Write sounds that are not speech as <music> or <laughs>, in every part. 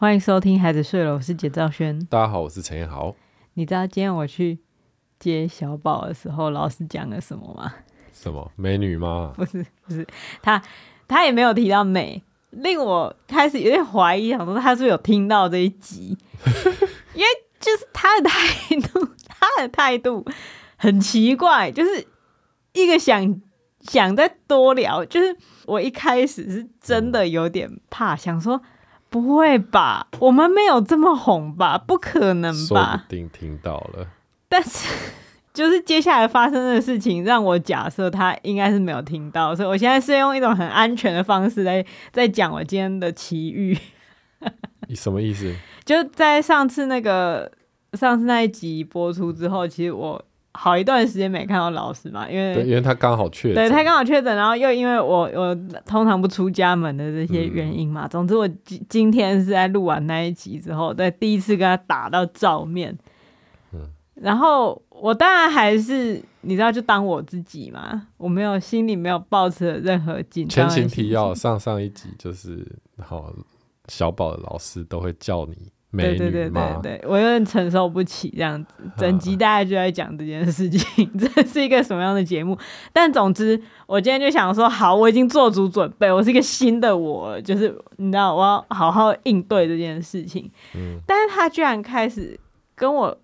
欢迎收听《孩子睡了》，我是简兆轩。大家好，我是陈彦豪。你知道今天我去接小宝的时候，老师讲了什么吗？什么美女吗？不是，不是，他他也没有提到美，令我开始有点怀疑，想说他是不是有听到这一集？<laughs> 因为就是他的态度，<laughs> 他的态度很奇怪，就是一个想想再多聊，就是我一开始是真的有点怕，嗯、想说。不会吧？我们没有这么红吧？不可能吧？说不定听到了。但是，就是接下来发生的事情，让我假设他应该是没有听到，所以我现在是用一种很安全的方式来在讲我今天的奇遇。你 <laughs> 什么意思？<laughs> 就在上次那个上次那一集播出之后，其实我。好一段时间没看到老师嘛，因为对，因为他刚好确诊，对他刚好确诊，然后又因为我我通常不出家门的这些原因嘛，嗯、总之我今今天是在录完那一集之后，对第一次跟他打到照面，嗯，然后我当然还是你知道就当我自己嘛，我没有心里没有抱持任何紧张。前情提要，上上一集就是好小宝的老师都会叫你。美女对对对对对，我有点承受不起这样子，整集大家就在讲这件事情，<laughs> 这是一个什么样的节目？但总之，我今天就想说，好，我已经做足准备，我是一个新的我，就是你知道，我要好好应对这件事情。嗯，但是他居然开始跟我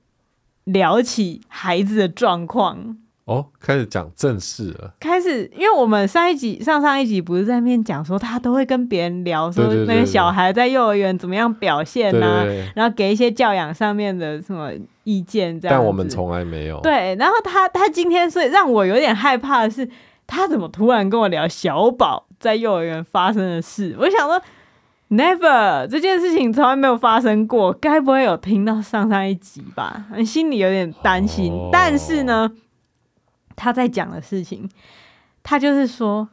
聊起孩子的状况。哦，开始讲正事了。开始，因为我们上一集、上上一集不是在那边讲说，他都会跟别人聊说那个小孩在幼儿园怎么样表现啊，对对对对，然后给一些教养上面的什么意见这样。但我们从来没有。对，然后他他今天所以让我有点害怕的是，他怎么突然跟我聊小宝在幼儿园发生的事？我想说，never 这件事情从来没有发生过，该不会有听到上上一集吧？心里有点担心，哦、但是呢。他在讲的事情，他就是说：“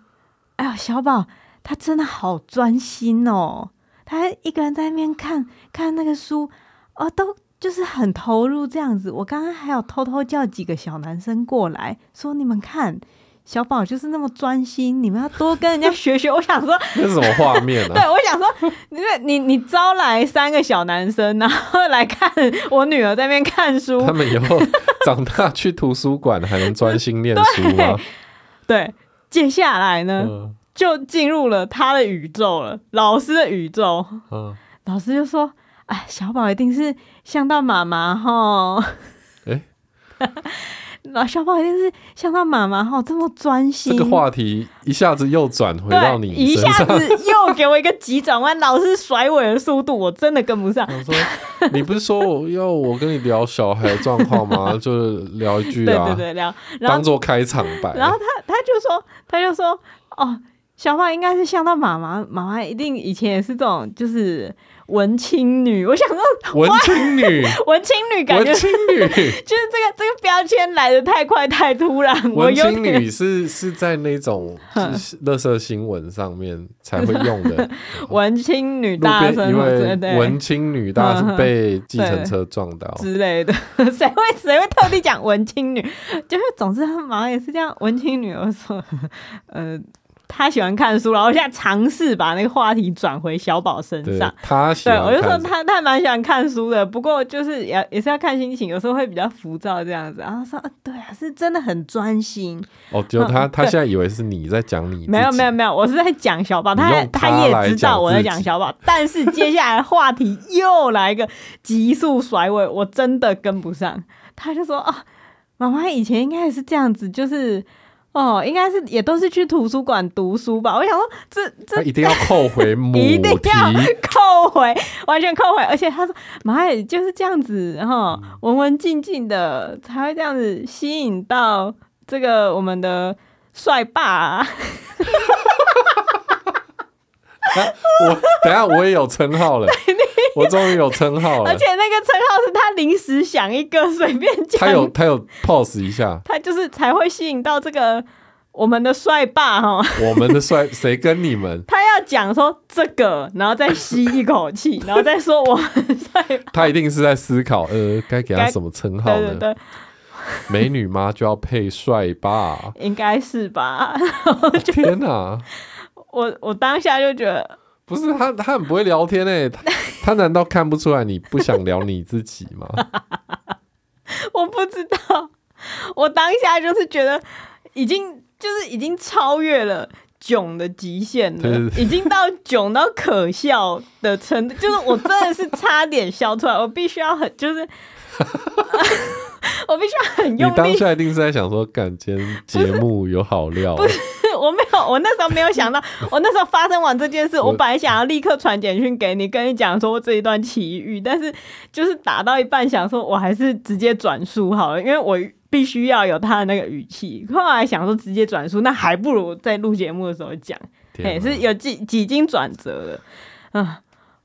哎呀，小宝，他真的好专心哦，他一个人在那边看看那个书，哦，都就是很投入这样子。我刚刚还有偷偷叫几个小男生过来说，你们看。”小宝就是那么专心，你们要多跟人家学学。<laughs> 我想说，这是什么画面啊？<laughs> 对，我想说，因为你你招来三个小男生，然后来看我女儿在那边看书。他们以后长大去图书馆还能专心念书吗？<laughs> 对？对，接下来呢，嗯、就进入了他的宇宙了，老师的宇宙。嗯，老师就说：“哎，小宝一定是像到妈妈哈。欸”老小宝一定是像他妈妈哈这么专心。这个话题一下子又转回到你一下子又给我一个急转弯，老是甩尾的速度我真的跟不上。我说，你不是说我要我跟你聊小孩的状况吗？<laughs> 就是聊一句啊，对对对，聊，当做开场白。然后他他就说，他就说，哦，小宝应该是像到妈妈，妈妈一定以前也是这种，就是。文青女，我想说 <laughs> 文青女，<laughs> 文青女感觉文青女，<laughs> 就是这个这个标签来的太快太突然。文青女是是在那种乐色新闻上面才会用的。文青女大生，因为文青女大是被计程车撞到之类的。谁会谁会特地讲文青女？就是总之他妈也是这样。文青女，我说，呃。他喜欢看书，然后现在尝试把那个话题转回小宝身上。他喜欢，对，我就说他他蛮喜欢看书的，不过就是也也是要看心情，有时候会比较浮躁这样子。然后说啊，对啊，是真的很专心。哦，就他、嗯、他现在以为是你在讲你，没有没有没有，我是在讲小宝，他他也知道我在讲小宝，但是接下来话题又来一个急速甩尾，我真的跟不上。他就说啊，妈妈以前应该也是这样子，就是。哦，应该是也都是去图书馆读书吧？我想说这，这这一定要扣回 <laughs> 母题，一定要扣回，完全扣回。而且他说，妈耶就是这样子，然后文文静静的才会这样子吸引到这个我们的帅爸、啊。<laughs> <laughs> 啊、我等下我也有称号了，我终于有称号了，而且那个称号是他临时想一个随便讲，他有他有 pose 一下，他就是才会吸引到这个我们的帅爸哈，我们的帅谁跟你们？<laughs> 他要讲说这个，然后再吸一口气，<laughs> 然后再说我们帅，他一定是在思考，呃，该给他什么称号呢？对对对，美女妈？就要配帅爸，应该是吧？哦、天哪！我我当下就觉得，不是他，他很不会聊天诶、欸，他他难道看不出来你不想聊你自己吗？<laughs> 我不知道，我当下就是觉得已经就是已经超越了囧的极限了，已经到囧到可笑的程度，就是我真的是差点笑出来，我必须要很就是。<laughs> 我必须要很用力。你当下一定是在想说，感觉节目有好料。不是，我没有，我那时候没有想到，<laughs> 我那时候发生完这件事，我本来想要立刻传简讯给你，跟你讲说这一段奇遇，但是就是打到一半，想说我还是直接转述好了，因为我必须要有他的那个语气。后来想说直接转述，那还不如在录节目的时候讲，<laughs> 也是有几几经转折的。嗯，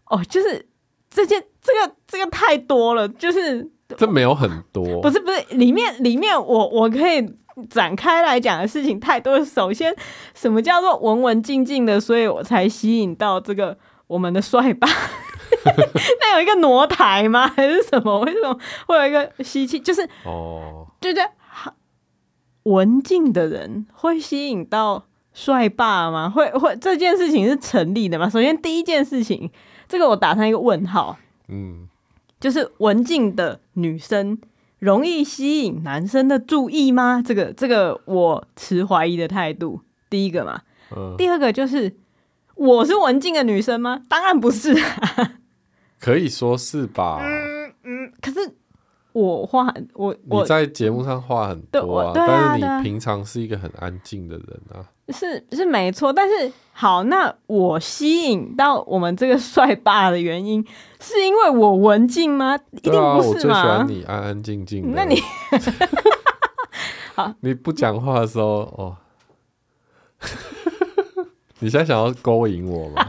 哦，就是这件，这个这个太多了，就是。这没有很多，不是不是，里面里面我我可以展开来讲的事情太多。首先，什么叫做文文静静的，所以我才吸引到这个我们的帅爸。<laughs> 那有一个挪台吗？还是什么？为什么会有一个吸气？就是哦，对对，文静的人会吸引到帅爸吗？会会这件事情是成立的吗？首先第一件事情，这个我打上一个问号。嗯。就是文静的女生容易吸引男生的注意吗？这个这个我持怀疑的态度。第一个嘛，嗯、第二个就是我是文静的女生吗？当然不是、啊，可以说是吧？嗯嗯，可是我话我你在节目上话很多啊，啊但是你平常是一个很安静的人啊。是是没错，但是好，那我吸引到我们这个帅爸的原因，是因为我文静吗？一定不是嘛？我最喜欢你安安静静的。那你 <laughs> <laughs> 好，你不讲话的时候哦，<laughs> 你现在想要勾引我吗？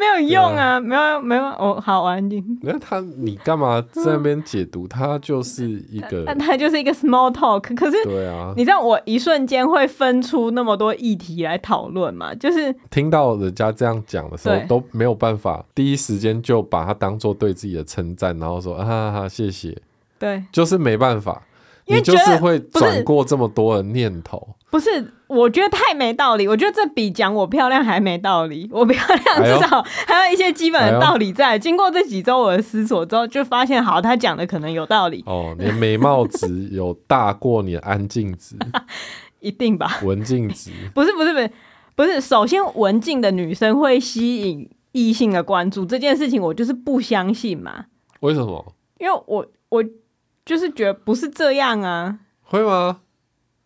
没有用啊，没有没有，我好安静。那他，你干嘛在那边解读？他就是一个，他他就是一个 small talk。可是，对啊，你知道我一瞬间会分出那么多议题来讨论嘛？就是听到人家这样讲的时候，都没有办法第一时间就把它当做对自己的称赞，然后说啊哈哈，谢谢。对，就是没办法。你就是会转过这么多的念头，不是？我觉得太没道理。我觉得这比讲我漂亮还没道理。我漂亮至少还有一些基本的道理在。哎、经过这几周我的思索之后，就发现好，他讲的可能有道理。哦，你的美貌值有大过你的安静值，<laughs> 一定吧？文静值 <laughs> 不是不是不是不是。首先，文静的女生会吸引异性的关注这件事情，我就是不相信嘛。为什么？因为我我。就是觉得不是这样啊？会吗？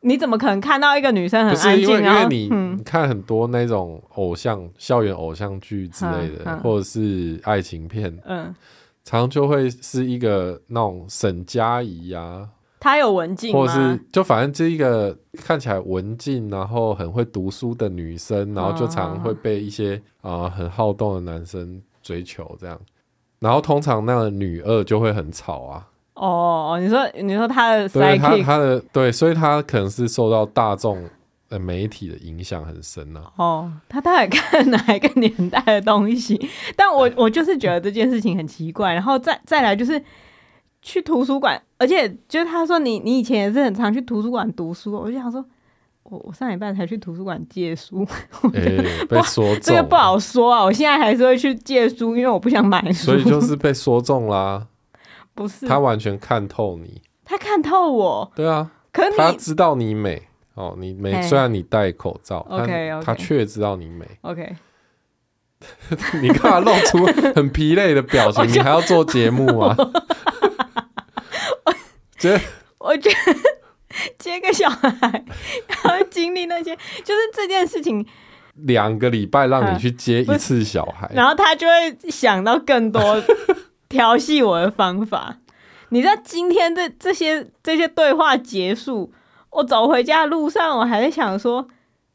你怎么可能看到一个女生很安静？因为因为你、嗯、看很多那种偶像、校园偶像剧之类的，嗯嗯、或者是爱情片，嗯，常就会是一个那种沈佳宜啊，她有文静，或者是就反正这一个看起来文静，然后很会读书的女生，然后就常会被一些啊、呃、很好动的男生追求这样，然后通常那个女二就会很吵啊。哦，你说你说他的，对他他的对，所以他可能是受到大众的媒体的影响很深呢、啊。哦，他大概看哪一个年代的东西？但我我就是觉得这件事情很奇怪。然后再再来就是去图书馆，而且就是他说你你以前也是很常去图书馆读书，我就想说，我我上礼拜才去图书馆借书，欸、被说中这个不好说啊。我现在还是会去借书，因为我不想买书，所以就是被说中啦、啊。不是，他完全看透你，他看透我，对啊，可是他知道你美。哦，你美，虽然你戴口罩，OK，他却知道你美，OK。<laughs> 你干嘛露出很疲累的表情？<laughs> 你还要做节目啊？觉得，我觉得 <laughs> 接个小孩要经历那些，就是这件事情，两个礼拜让你去接一次小孩，然后他就会想到更多。调戏我的方法，你知道今天这这些这些对话结束，我走回家的路上，我还在想说，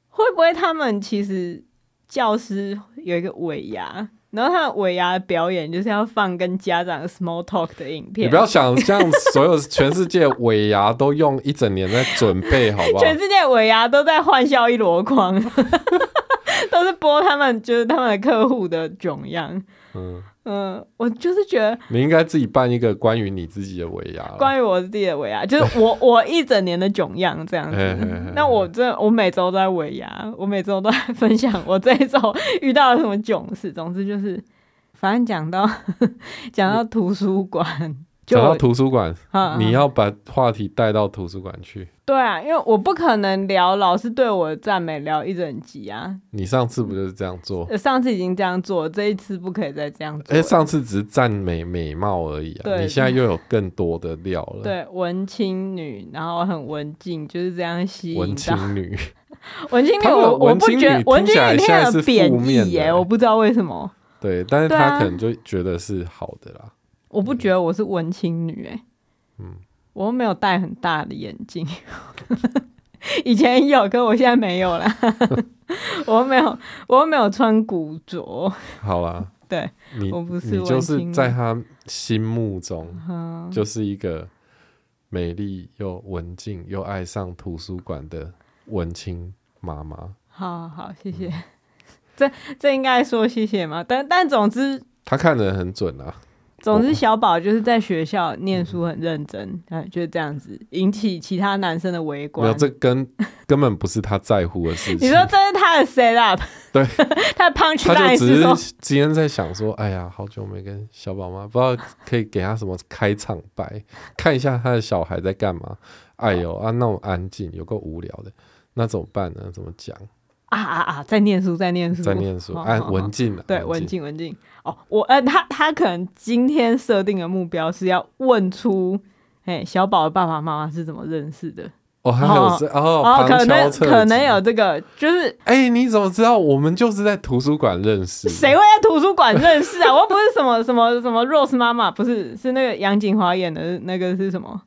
会不会他们其实教师有一个尾牙，然后他的尾牙的表演就是要放跟家长 small talk 的影片。你不要想像所有全世界尾牙都用一整年在准备，好不好？全世界尾牙都在欢笑一箩筐。都是播他们就是他们的客户的囧样。嗯嗯、呃，我就是觉得你应该自己办一个关于你自己的尾牙，关于我自己的尾牙，就是我 <laughs> 我一整年的囧样这样子。那我这我每周都在尾牙，我每周都在分享我这一周遇到了什么囧事。总之就是，反正讲到 <laughs> 讲到图书馆。讲到图书馆，啊、你要把话题带到图书馆去。对啊，因为我不可能聊老师对我的赞美聊一整集啊。你上次不就是这样做？上次已经这样做，这一次不可以再这样做。哎、欸，上次只是赞美美貌而已啊，你现在又有更多的料了。对，文青女，然后很文静，就是这样吸引。文青女，<laughs> 文青女我，我不觉得文青女听起来是贬义耶，我不知道为什么。对，但是他可能就觉得是好的啦。我不觉得我是文青女哎、欸，嗯，我又没有戴很大的眼镜，<laughs> 以前有，可我现在没有了。<laughs> 我又没有，我又没有穿古着。好啦，<laughs> 对，你我不是，你就是在他心目中，就是一个美丽又文静又爱上图书馆的文青妈妈。好好，谢谢。嗯、这这应该说谢谢吗？但但总之，他看得很准啊。总之，小宝就是在学校念书很认真，哎、嗯，就是这样子引起其他男生的围观。没有，这根根本不是他在乎的事情。你说这是他的 set up？对，<laughs> 他的 punch line 他就只是今天在想说，哎呀，好久没跟小宝妈，不知道可以给他什么开场白，看一下他的小孩在干嘛。哎呦啊，那么安静，有够无聊的，那怎么办呢？怎么讲？啊啊啊！在念书，在念书，在念书，按文静的，对，文静，文静。哦，我呃，他他可能今天设定的目标是要问出，哎，小宝的爸爸妈妈是怎么认识的？哦，还有这哦，哦，可能可能有这个，就是，哎，你怎么知道我们就是在图书馆认识？谁会在图书馆认识啊？我又不是什么什么什么 Rose 妈妈，不是，是那个杨谨华演的那个是什么？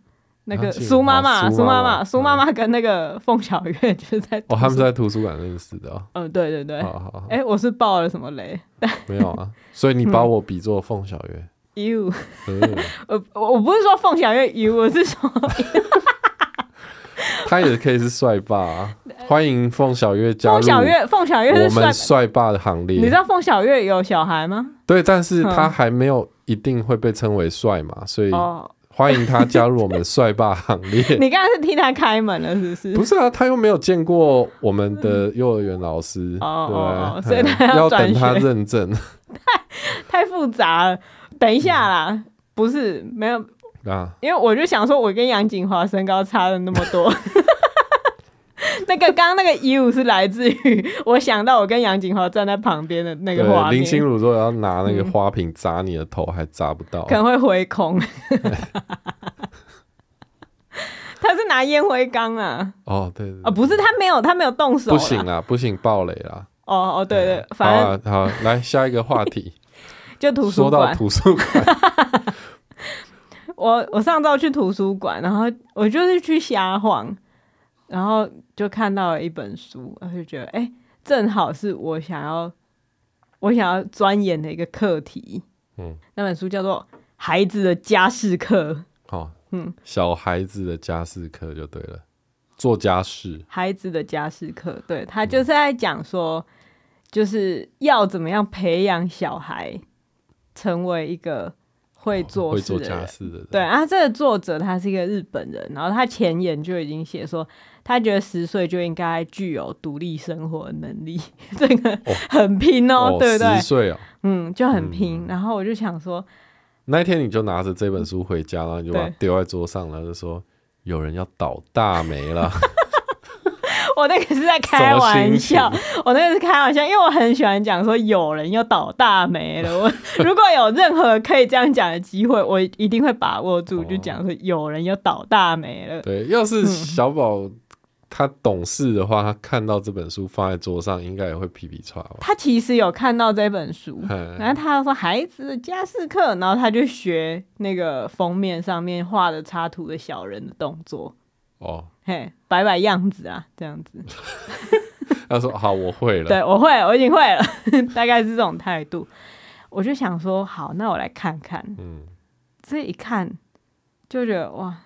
那个苏妈妈，苏妈妈，苏妈妈跟那个凤小月 <laughs> 就是在哦，他们是在图书馆认识的哦。嗯，对对对。好好好。哎，我是爆了什么雷？<laughs> 没有啊，所以你把我比作凤小月。You，<laughs> 我我不是说凤小月 you，我是说，他也可以是帅爸啊！欢迎凤小月加入。凤小月，凤小月是我们帅爸的行列。你知道凤小月有小孩吗？对，但是他还没有一定会被称为帅嘛，所以。欢迎他加入我们帅爸行列。<laughs> 你刚刚是替他开门了，是不是？不是啊，他又没有见过我们的幼儿园老师，哦，对，所以他要等他认证。<laughs> 太太复杂了，等一下啦，不是没有啊，因为我就想说，我跟杨景华身高差了那么多。<laughs> 那个刚刚那个衣物是来自于我想到我跟杨景华站在旁边的那个画面。林心如说要拿那个花瓶砸你的头，还砸不到，嗯，可能会挥空。他是拿烟灰缸啊？<laughs> 哦，对啊，不是，他没有，他没有动手。不行啊，不行，暴雷啦。哦哦，对对，对，反正好，来下一个话题，<laughs> 就图书馆。说到图书馆，我我上周去图书馆，然后我就是去瞎晃。然后就看到了一本书，我就觉得，哎，正好是我想要我想要钻研的一个课题。嗯，那本书叫做《孩子的家事课》。哦，嗯，小孩子的家事课就对了，做家事。孩子的家事课，对，他就是在讲说，就是要怎么样培养小孩成为一个。会做事的人，哦、会做家事的人，对啊，这个作者他是一个日本人，然后他前言就已经写说，他觉得十岁就应该具有独立生活的能力，<laughs> 这个很拼哦，哦对不对？十岁哦，嗯，就很拼。嗯、然后我就想说，那一天你就拿着这本书回家，然后你就把它丢在桌上，然后就说有人要倒大霉了。<laughs> 我那个是在开玩笑，我那个是开玩笑，因为我很喜欢讲说有人要倒大霉了。我 <laughs> 如果有任何可以这样讲的机会，我一定会把握住，就讲说有人要倒大霉了。对，要是小宝他懂事的话，他看到这本书放在桌上，应该也会皮皮剉。他其实有看到这本书，然后他说孩子的家事课，然后他就学那个封面上面画的插图的小人的动作。哦。嘿，摆摆样子啊，这样子。<laughs> 他说：“好，我会了。”对，我会，我已经会了，<laughs> 大概是这种态度。我就想说，好，那我来看看。嗯，这一看就觉得哇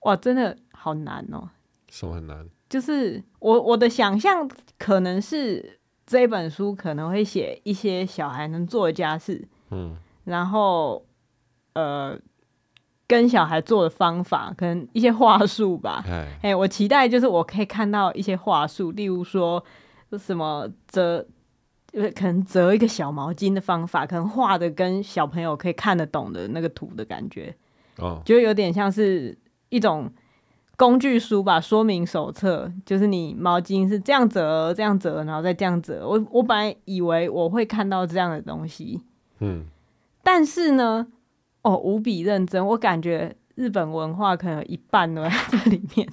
哇，真的好难哦。什么很难？就是我我的想象可能是这本书可能会写一些小孩能做的家事，嗯，然后呃，跟小孩做的方法，可能一些话术吧。哎嘿，我期待就是我可以看到一些话术，例如说什么折，可能折一个小毛巾的方法，可能画的跟小朋友可以看得懂的那个图的感觉，哦，就有点像是一种。工具书吧，说明手册，就是你毛巾是这样折，这样折，然后再这样折。我我本来以为我会看到这样的东西，嗯，但是呢，哦，无比认真，我感觉日本文化可能有一半都在这里面。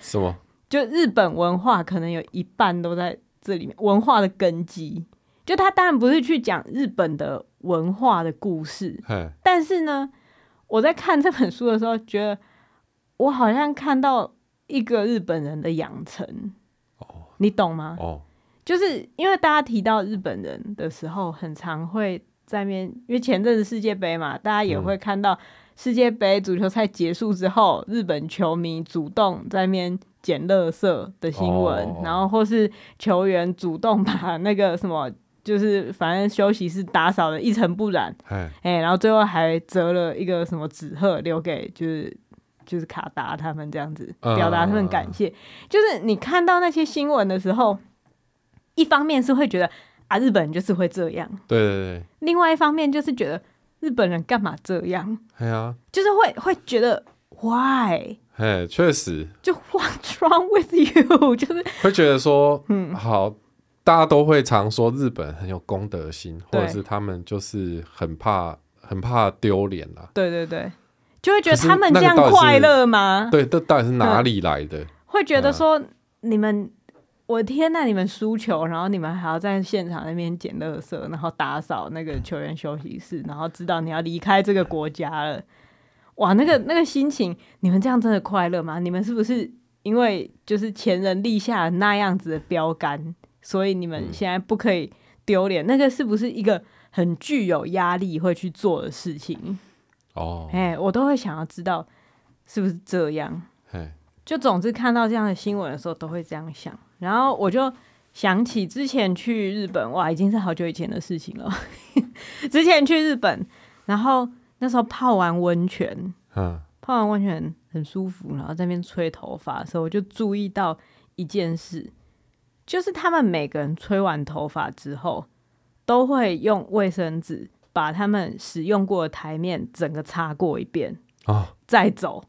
什么？就日本文化可能有一半都在这里面，文化的根基。就他当然不是去讲日本的文化的故事，但是呢，我在看这本书的时候觉得。我好像看到一个日本人的养成，哦，你懂吗？哦，就是因为大家提到日本人的时候，很常会在面，因为前阵子世界杯嘛，大家也会看到世界杯足球赛结束之后，嗯、日本球迷主动在面捡垃圾的新闻，哦、然后或是球员主动把那个什么，就是反正休息室打扫的一尘不染，哎嘿，然后最后还折了一个什么纸鹤留给就是。就是卡达他们这样子表达他们感谢，uh, 就是你看到那些新闻的时候，一方面是会觉得啊，日本人就是会这样，对对对，另外一方面就是觉得日本人干嘛这样？对啊，就是会会觉得 why？哎，确实，就 what's wrong with you？<laughs> 就是会觉得说，嗯，好，大家都会常说日本很有公德心，或者是他们就是很怕很怕丢脸啦。对对对。就会觉得他们这样快乐吗？对，这到底是哪里来的？嗯、会觉得说你们，我天呐，你们输球，然后你们还要在现场那边捡垃圾，然后打扫那个球员休息室，然后知道你要离开这个国家了，哇，那个那个心情，你们这样真的快乐吗？你们是不是因为就是前人立下那样子的标杆，所以你们现在不可以丢脸？嗯、那个是不是一个很具有压力会去做的事情？哦，哎，oh. 我都会想要知道是不是这样。就总之看到这样的新闻的时候，都会这样想。然后我就想起之前去日本，哇，已经是好久以前的事情了。<laughs> 之前去日本，然后那时候泡完温泉，Huh. 泡完温泉很舒服，然后在那边吹头发的时候，我就注意到一件事，就是他们每个人吹完头发之后，都会用卫生纸。把他们使用过的台面整个擦过一遍啊，再走，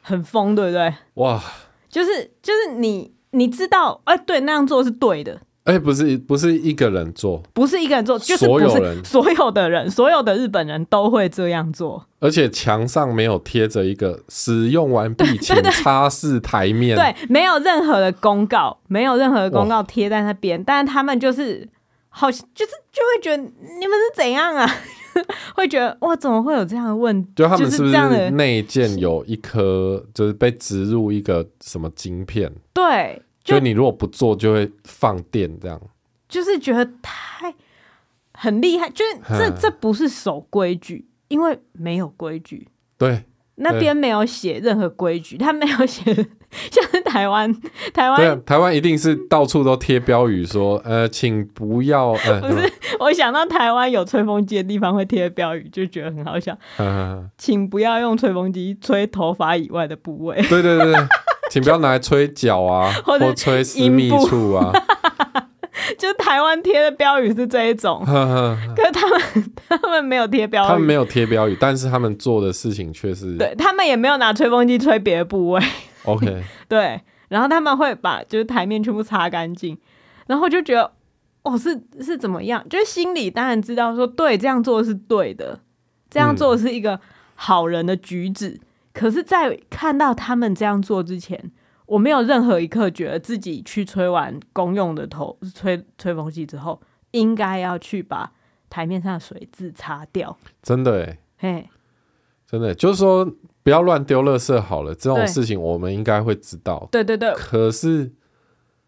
很疯，对不对？哇，就是就是你你知道，哎、欸，对，那样做是对的。哎、欸，不是不是一个人做，不是一个人做，就是所有人，所有的人，所有的日本人都会这样做。而且墙上没有贴着一个使用完毕 <laughs> 请擦拭台面，对，没有任何的公告，没有任何的公告贴在那边，但是他们就是。好，就是就会觉得你们是怎样啊？<laughs> 会觉得哇，怎么会有这样的问题？就他们是不是内建有一颗，就是被植入一个什么晶片？对，就你如果不做，就会放电，这样。就是觉得太很厉害，就是这这不是守规矩，因为没有规矩。对。那边没有写任何规矩，他没有写，<laughs> 像是台湾，台湾，对，台湾一定是到处都贴标语说，呃，请不要，<laughs> 呃，不是，我想到台湾有吹风机的地方会贴标语，就觉得很好笑，请不要用吹风机吹头发以外的部位，对对对对，<laughs> 请不要拿来吹脚啊，或吹私密处啊。就台湾贴的标语是这一种，呵呵，可是他们 <laughs> 他们没有贴标语，他们没有贴标语，但是他们做的事情却是，对，他们也没有拿吹风机吹别的部位，<laughs> OK，对，然后他们会把就是台面全部擦干净，然后就觉得哦是是怎么样，就是心里当然知道说对这样做是对的，这样做是一个好人的举止，嗯、可是，在看到他们这样做之前。我没有任何一刻觉得自己去吹完公用的头吹吹风机之后，应该要去把台面上的水渍擦掉。真的哎，嘿，真的就是说不要乱丢垃圾好了。这种事情我们应该会知道。对对对。可是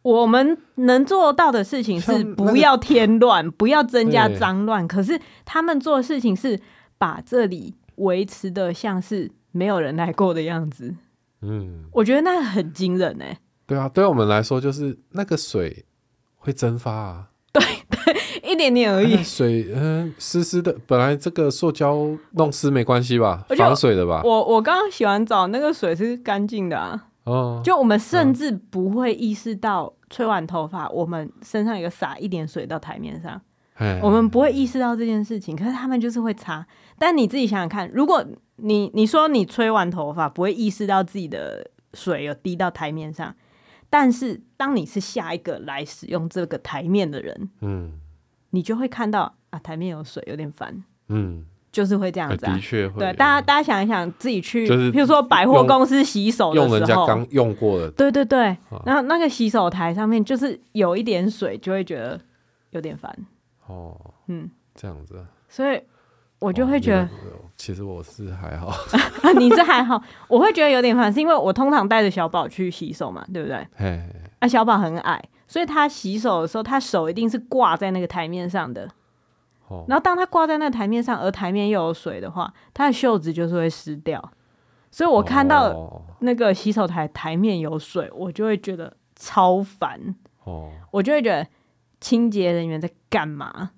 我们能做到的事情是不要添乱，不要增加脏乱。可是他们做的事情是把这里维持的像是没有人来过的样子。嗯，我觉得那很惊人哎、欸。对啊，对我们来说就是那个水会蒸发啊。对对，一点点而已。水嗯湿湿的，本来这个塑胶弄湿没关系吧？防水的吧？我我刚刚洗完澡，那个水是干净的啊。哦，就我们甚至不会意识到吹完头发，我们身上有洒一点水到台面上，我们不会意识到这件事情。可是他们就是会擦。但你自己想想看，如果你你说你吹完头发不会意识到自己的水有滴到台面上，但是当你是下一个来使用这个台面的人，嗯，你就会看到啊，台面有水，有点烦，嗯。就是会这样子啊，的确会。对，大家大家想一想，自己去，就是譬如说百货公司洗手的时候，用人家刚用过的，对对对，然后那个洗手台上面就是有一点水，就会觉得有点烦。哦，嗯，这样子，所以我就会觉得，其实我是还好，<laughs> 你是还好，我会觉得有点烦，是因为我通常带着小宝去洗手嘛，对不对？嘿，啊，小宝很矮，所以他洗手的时候，他手一定是挂在那个台面上的。然后当他挂在那个台面上，而台面又有水的话，他的袖子就是会湿掉。所以我看到那个洗手台台面有水，我就会觉得超烦。哦，我就会觉得清洁人员在干嘛？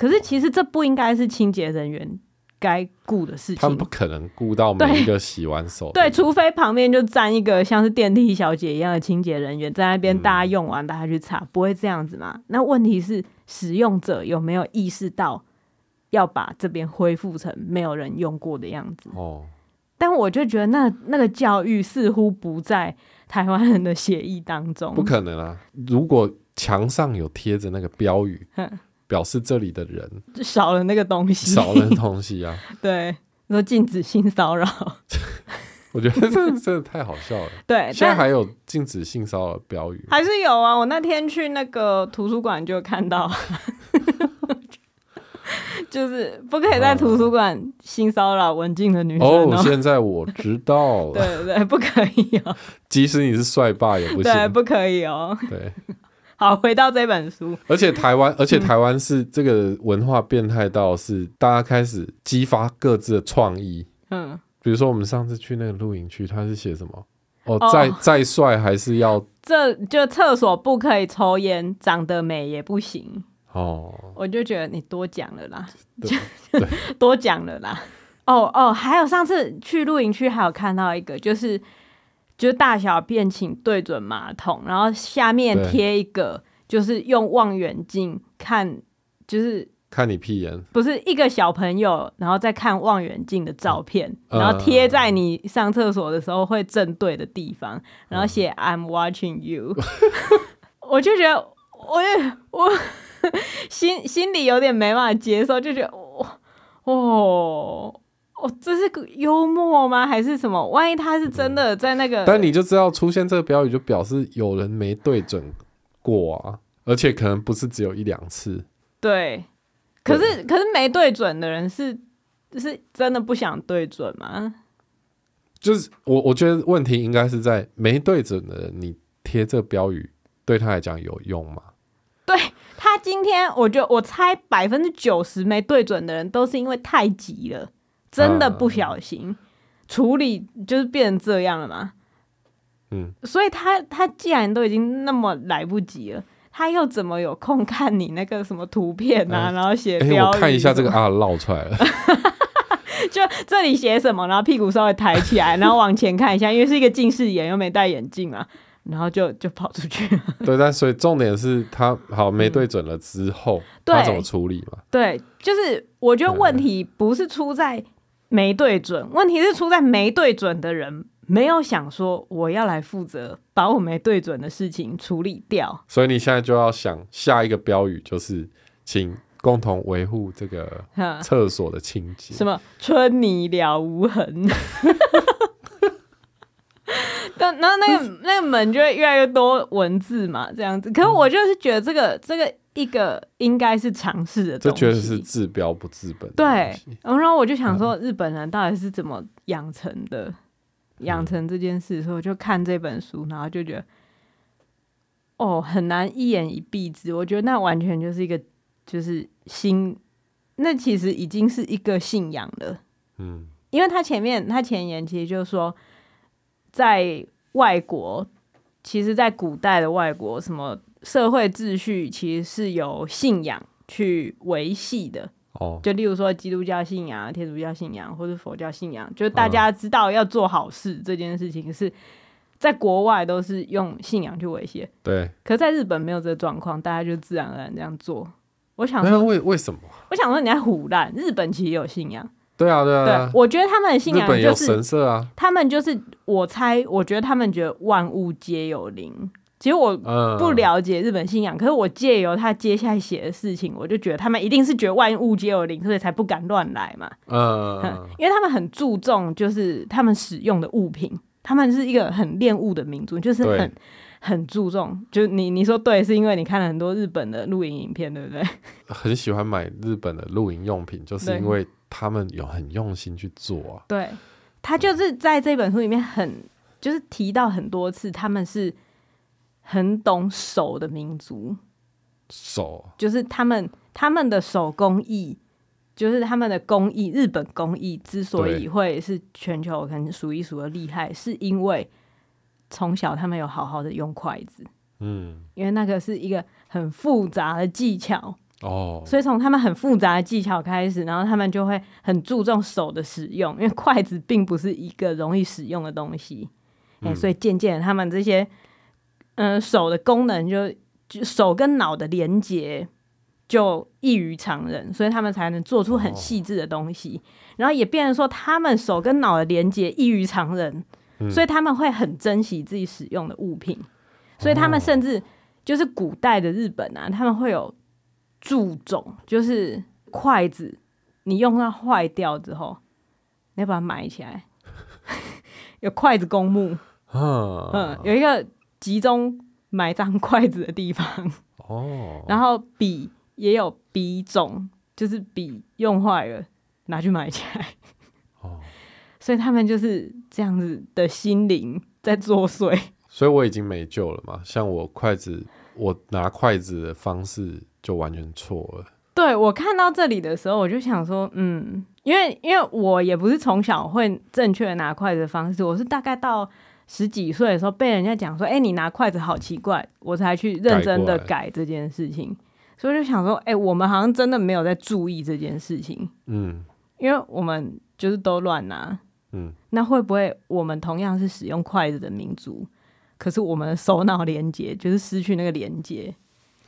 可是其实这不应该是清洁人员该顾的事情。他们不可能顾到每一个洗完手。对，除非旁边就站一个像是电梯小姐一样的清洁人员在那边，大家用完大家去擦，不会这样子嘛？那问题是。使用者有没有意识到要把这边恢复成没有人用过的样子？哦，但我就觉得那那个教育似乎不在台湾人的协议当中。不可能啊！如果墙上有贴着那个标语，表示这里的人就少了那个东西，少了东西啊！<laughs> 对，说禁止性骚扰。<laughs> 我觉得这真的太好笑了。对，现在还有禁止性骚扰标语，还是有啊。我那天去那个图书馆就看到，<laughs> 就是不可以在图书馆性骚扰文静的女生哦。哦，现在我知道了。对对，不可以哦。即使你是帅爸也不行，对，不可以哦。对，好，回到这本书。而且台湾，而且台湾是这个文化变态到是大家开始激发各自的创意。嗯。比如说，我们上次去那个露营区，他是写什么？哦，哦再再帅还是要这就厕所不可以抽烟，长得美也不行哦。我就觉得你多讲了啦，对 <laughs> 多讲了啦。哦哦，还有上次去露营区，还有看到一个，就是就是大小便请对准马桶，然后下面贴一个，就是用望远镜看，就是。看你屁眼，不是一个小朋友，然后再看望远镜的照片，嗯、然后贴在你上厕所的时候会正对的地方，嗯、然后写 I'm watching you，<laughs> 我就觉得我也我 <laughs> 心心里有点没办法接受，就觉得哦哦哦，这是个幽默吗？还是什么？万一他是真的在那个，但你就知道出现这个标语就表示有人没对准过啊，而且可能不是只有一两次，对。可是，可是没对准的人是是真的不想对准吗？就是我，我觉得问题应该是在没对准的人，你贴这标语对他来讲有用吗？对他今天，我就我猜百分之九十没对准的人都是因为太急了，真的不小心处理，就是变成这样了嘛。嗯，所以他他既然都已经那么来不及了。他又怎么有空看你那个什么图片啊？欸、然后写标语、欸，我看一下这个啊，绕出来了。<laughs> 就这里写什么，然后屁股稍微抬起来，<laughs> 然后往前看一下，因为是一个近视眼，又没戴眼镜嘛，然后就就跑出去了。<laughs> 对，但所以重点是他好没对准了之后，嗯、他怎么处理嘛？对，就是我觉得问题不是出在没对准，问题是出在没对准的人。没有想说我要来负责把我没对准的事情处理掉，所以你现在就要想下一个标语，就是请共同维护这个厕所的清洁。什么春泥了无痕？但然后那个那个门就会越来越多文字嘛，这样子。可是我就是觉得这个这个一个应该是尝试的东西，这觉得是治标不治本。对，然后我就想说，日本人到底是怎么养成的？养成这件事的时候，就看这本书，然后就觉得，哦，很难一言以蔽之。我觉得那完全就是一个，就是心，那其实已经是一个信仰了。嗯，因为他前面他前言其实就是说，在外国，其实，在古代的外国，什么社会秩序其实是由信仰去维系的。哦，就例如说基督教信仰、天主教信仰或者佛教信仰，就是大家知道要做好事这件事情是在国外都是用信仰去维系。对，可是在日本没有这个状况，大家就自然而然这样做。我想说，为为什么？我想说你在胡乱，日本其实有信仰。对啊，对啊，对，我觉得他们的信仰就是神社啊，他们就是我猜，我觉得他们觉得万物皆有灵。其实我不了解日本信仰，嗯、可是我借由他接下来写的事情，我就觉得他们一定是觉得万物皆有灵，所以才不敢乱来嘛。嗯，嗯，因为他们很注重就是他们使用的物品，他们是一个很恋物的民族，就是很很注重。就你你说对，是因为你看了很多日本的露营影片，对不对？很喜欢买日本的露营用品，就是因为他们有很用心去做啊。对，他就是在这本书里面很就是提到很多次，他们是。很懂手的民族，手。就是他们他们的手工艺，就是他们的工艺。日本工艺之所以会是全球可能数一数二厉害，是因为从小他们有好好的用筷子，嗯，因为那个是一个很复杂的技巧。哦，所以从他们很复杂的技巧开始，然后他们就会很注重手的使用，因为筷子并不是一个容易使用的东西，哎、嗯。欸，所以渐渐他们这些。嗯，手的功能就就手跟脑的连接就异于常人，所以他们才能做出很细致的东西。哦、然后也变成说，他们手跟脑的连接异于常人，嗯、所以他们会很珍惜自己使用的物品。所以他们甚至就是古代的日本啊，他们会有注重，就是筷子你用到坏掉之后，你要把它埋起来，<laughs> 有筷子公墓，哦、嗯，有一个。集中埋葬筷子的地方哦，然后笔也有笔种，就是笔用坏了拿去埋起来哦，所以他们就是这样子的心灵在作祟。所以我已经没救了嘛，像我筷子，我拿筷子的方式就完全错了。对，我看到这里的时候，我就想说，嗯，因为因为我也不是从小会正确的拿筷子的方式，我是大概到。十几岁的时候被人家讲说：“哎、欸，你拿筷子好奇怪。”我才去认真的改这件事情，所以就想说：“哎、欸，我们好像真的没有在注意这件事情。”嗯，因为我们就是都乱拿。嗯，那会不会我们同样是使用筷子的民族，可是我们的手脑连接就是失去那个连接？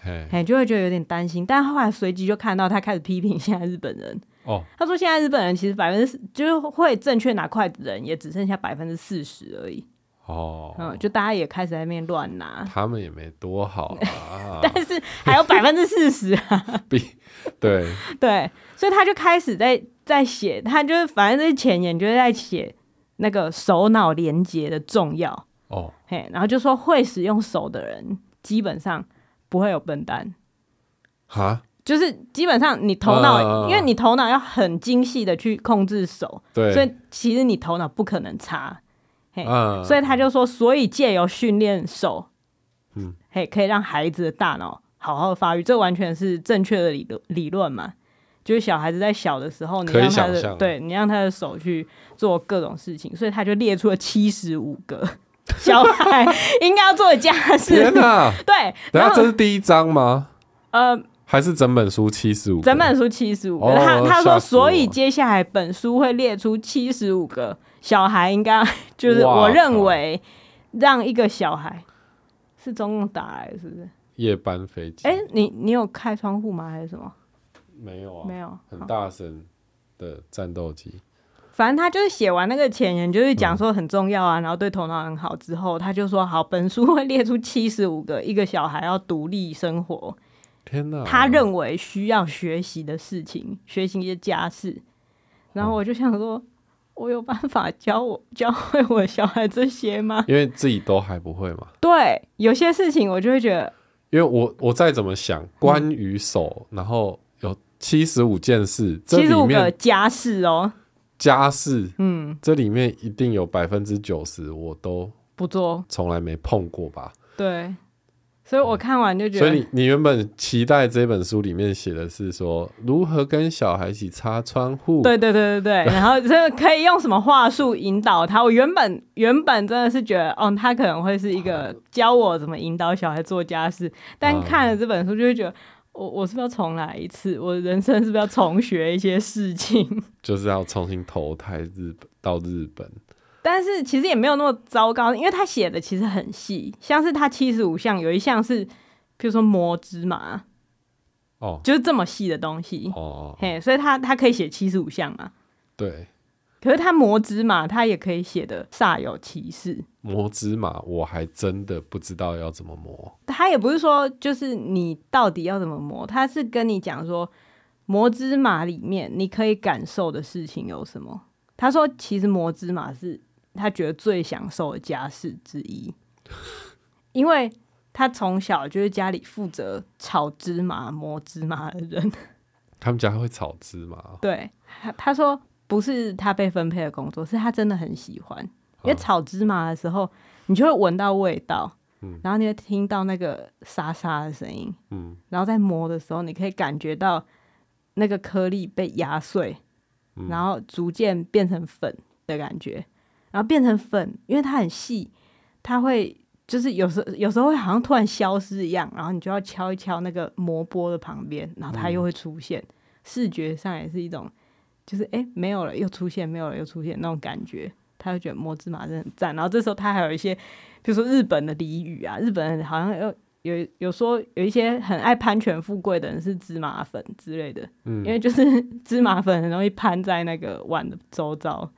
哎嘿，就会觉得有点担心。但后来随即就看到他开始批评现在日本人。哦，他说现在日本人其实百分之就是会正确拿筷子的人也只剩下百分之四十而已。哦，嗯，就大家也开始在那边乱拿，他们也没多好啊，<laughs> 但是还有百分之四十啊，<laughs> 比对 <laughs> 对，所以他就开始在在写，他就是反正这是前言就是在写那个手脑连接的重要哦，嘿，然后就说会使用手的人基本上不会有笨蛋，哈，就是基本上你头脑，呃、因为你头脑要很精细的去控制手，对，所以其实你头脑不可能差。嘿嗯，所以他就说，所以借由训练手，嗯，嘿，可以让孩子的大脑好好的发育，这完全是正确的理论理论嘛。就是小孩子在小的时候，你让他的对你让他的手去做各种事情，所以他就列出了七十五个 <laughs> 小孩应该要做的家事。天哪，<laughs> 对，然后这是第一章吗？呃，还是整本书七十五？整本书七十五个。他他说，所以接下来本书会列出七十五个。小孩应该 <laughs> 就是我认为，让一个小孩是中共打来的，是不是？夜班飞机？哎、欸，你你有开窗户吗？还是什么？没有啊，没有。很大声的战斗机。反正他就是写完那个前言，就是讲说很重要啊，嗯、然后对头脑很好。之后他就说：“好，本书会列出七十五个一个小孩要独立生活。”天哪！他认为需要学习的事情，学习一些家事。然后我就想说。嗯我有办法教我教会我小孩这些吗？因为自己都还不会嘛。对，有些事情我就会觉得，因为我我再怎么想，关于手，嗯、然后有七十五件事，七十五个家事哦，家事，嗯，这里面一定有百分之九十我都不做，从来没碰过吧？对，所以我看完就觉得，所以你你原本期待这本书里面写的是说如何跟小孩一起擦窗户，对对对对对，<laughs> 然后这可以用什么话术引导他？我原本原本真的是觉得，哦，他可能会是一个教我怎么引导小孩做家事，但看了这本书就会觉得，我我是不是要重来一次？我人生是不是要重学一些事情？<laughs> 就是要重新投胎日本到日本。但是其实也没有那么糟糕，因为他写的其实很细，像是他七十五项有一项是，比如说磨芝麻，哦，就是这么细的东西，哦，嘿，所以他他可以写七十五项啊，对。可是他磨芝麻，他也可以写的煞有其事。磨芝麻，我还真的不知道要怎么磨。他也不是说就是你到底要怎么磨，他是跟你讲说磨芝麻里面你可以感受的事情有什么。他说其实磨芝麻是。他觉得最享受的家事之一，<laughs> 因为他从小就是家里负责炒芝麻、磨芝麻的人。<laughs> 他们家会炒芝麻？对，他他说不是他被分配的工作，是他真的很喜欢。因为炒芝麻的时候，你就会闻到味道，嗯，然后你会听到那个沙沙的声音，嗯，然后在磨的时候，你可以感觉到那个颗粒被压碎，然后逐渐变成粉的感觉。然后变成粉，因为它很细，它会就是有时候有时候会好像突然消失一样，然后你就要敲一敲那个磨钵的旁边，然后它又会出现，嗯、视觉上也是一种，就是哎没有了又出现，没有了又出现那种感觉，他就觉得磨芝麻真的很赞。然后这时候他还有一些，比如说日本的俚语啊，日本人好像有有有说有一些很爱攀权富贵的人是芝麻粉之类的，嗯，因为就是 <laughs> 芝麻粉很容易攀在那个碗的周遭。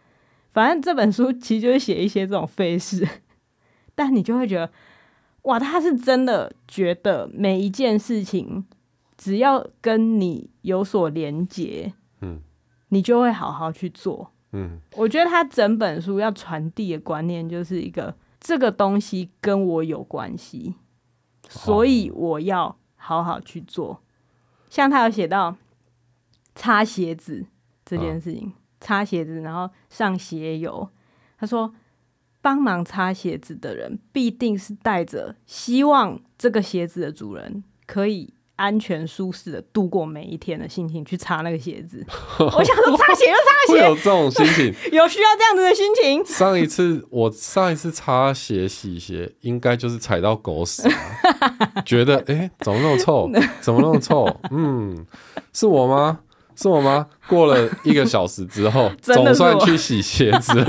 反正这本书其实就是写一些这种废事，但你就会觉得，哇，他是真的觉得每一件事情只要跟你有所连结，嗯，你就会好好去做，嗯。我觉得他整本书要传递的观念就是一个，这个东西跟我有关系，所以我要好好去做。像他有写到擦鞋子这件事情。擦鞋子，然后上鞋油。他说，帮忙擦鞋子的人必定是带着希望这个鞋子的主人可以安全舒适的度过每一天的心情去擦那个鞋子。<laughs> 我想说，擦鞋就擦鞋，有这种心情，<laughs> 有需要这样子的心情。上一次我上一次擦鞋洗鞋，应该就是踩到狗屎，觉得哎、欸，怎么那么臭？怎么那么臭？嗯，是我吗？是我吗？过了一个小时之后，<laughs> 总算去洗鞋子。<laughs>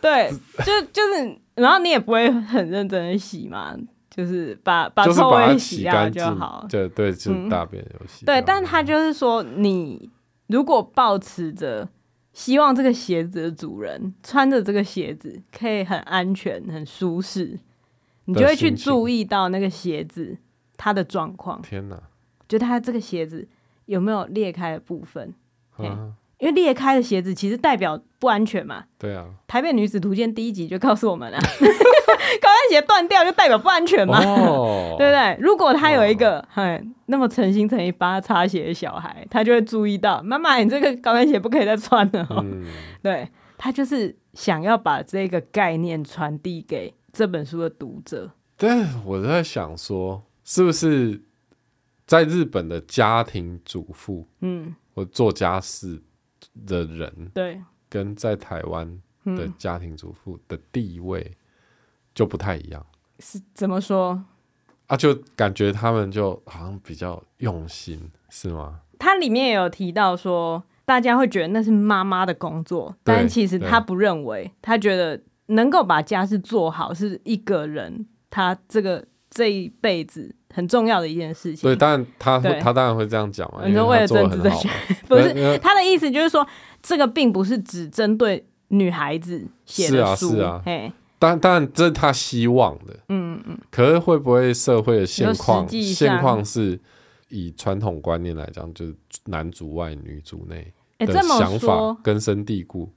对，就就是，然后你也不会很认真的洗嘛，就是把把臭味洗掉就好。对对，就大便有洗、嗯。对，但他就是说，你如果保持着希望这个鞋子的主人穿着这个鞋子可以很安全、很舒适，你就会去注意到那个鞋子它的状况。天哪！就他这个鞋子有没有裂开的部分？嗯、因为裂开的鞋子其实代表不安全嘛。对啊，《台北女子图鉴》第一集就告诉我们了，<laughs> 高跟鞋断掉就代表不安全嘛，哦、对不对？如果他有一个很、哦、那么诚心诚意帮他擦鞋的小孩，他就会注意到，妈妈，你这个高跟鞋不可以再穿了、哦。嗯、对，他就是想要把这个概念传递给这本书的读者。对，我在想说，是不是？在日本的家庭主妇，嗯，或做家事的人，对，跟在台湾的家庭主妇的地位就不太一样。是怎么说？啊，就感觉他们就好像比较用心，是吗？他里面也有提到说，大家会觉得那是妈妈的工作，但其实他不认为，他觉得能够把家事做好是一个人他这个这一辈子。很重要的一件事情。对，当然他他当然会这样讲嘛。你说为了政治正确，<laughs> 不是他的意思，就是说这个并不是只针对女孩子写的书。是啊，是啊。嘿，当当然这是他希望的。嗯嗯。可是会不会社会的现况现况是以传统观念来讲，就是男主外女主内的想法根深蒂固，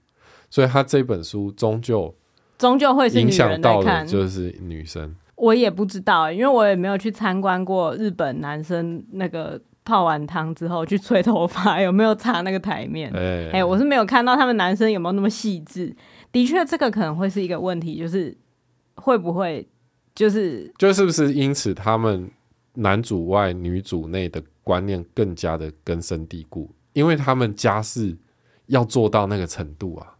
所以他这本书终究终究会影响到的就是女生。我也不知道，因为我也没有去参观过日本男生那个泡完汤之后去吹头发有没有擦那个台面。哎、欸欸，我是没有看到他们男生有没有那么细致。的确，这个可能会是一个问题，就是会不会就是就是不是因此他们男主外女主内的观念更加的根深蒂固，因为他们家事要做到那个程度啊，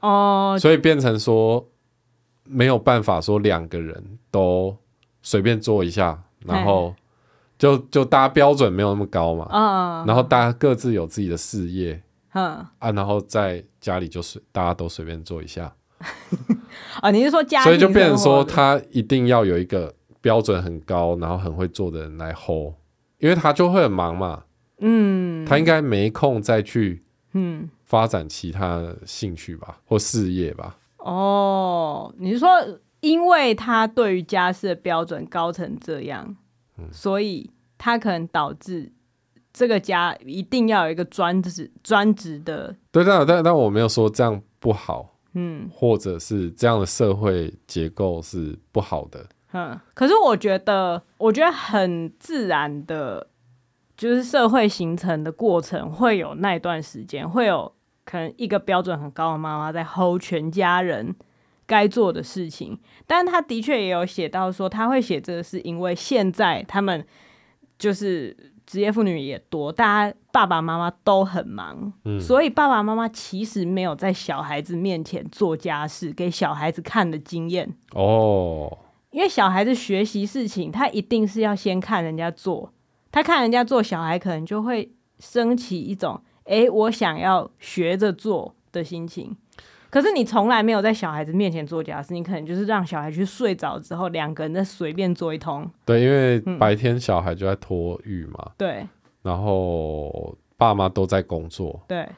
哦，所以变成说没有办法说两个人都随便做一下，然后就就大家标准没有那么高嘛，嗯，然后大家各自有自己的事业，嗯啊，然后在家里就随大家都随便做一下。啊、<laughs> 哦，你是说家？所以就变成说，他一定要有一个标准很高，然后很会做的人来 hold，因为他就会很忙嘛。嗯，他应该没空再去嗯发展其他兴趣吧，或事业吧。哦，你是说，因为他对于家事的标准高成这样，嗯、所以他可能导致这个家一定要有一个专职专职的。对，但但但我没有说这样不好。嗯，或者是这样的社会结构是不好的。嗯，可是我觉得，我觉得很自然的，就是社会形成的过程会有那一段时间，会有可能一个标准很高的妈妈在 hold 全家人该做的事情。但他的确也有写到说，他会写这个是因为现在他们就是。职业妇女也多，大家爸爸妈妈都很忙，嗯，所以爸爸妈妈其实没有在小孩子面前做家事给小孩子看的经验哦。因为小孩子学习事情，他一定是要先看人家做，他看人家做，小孩可能就会升起一种“哎，我想要学着做”的心情。可是你从来没有在小孩子面前做家事，你可能就是让小孩去睡着之后，两个人再随便做一通。对，因为白天小孩就在托育嘛。嗯、对。然后爸妈都在工作。对。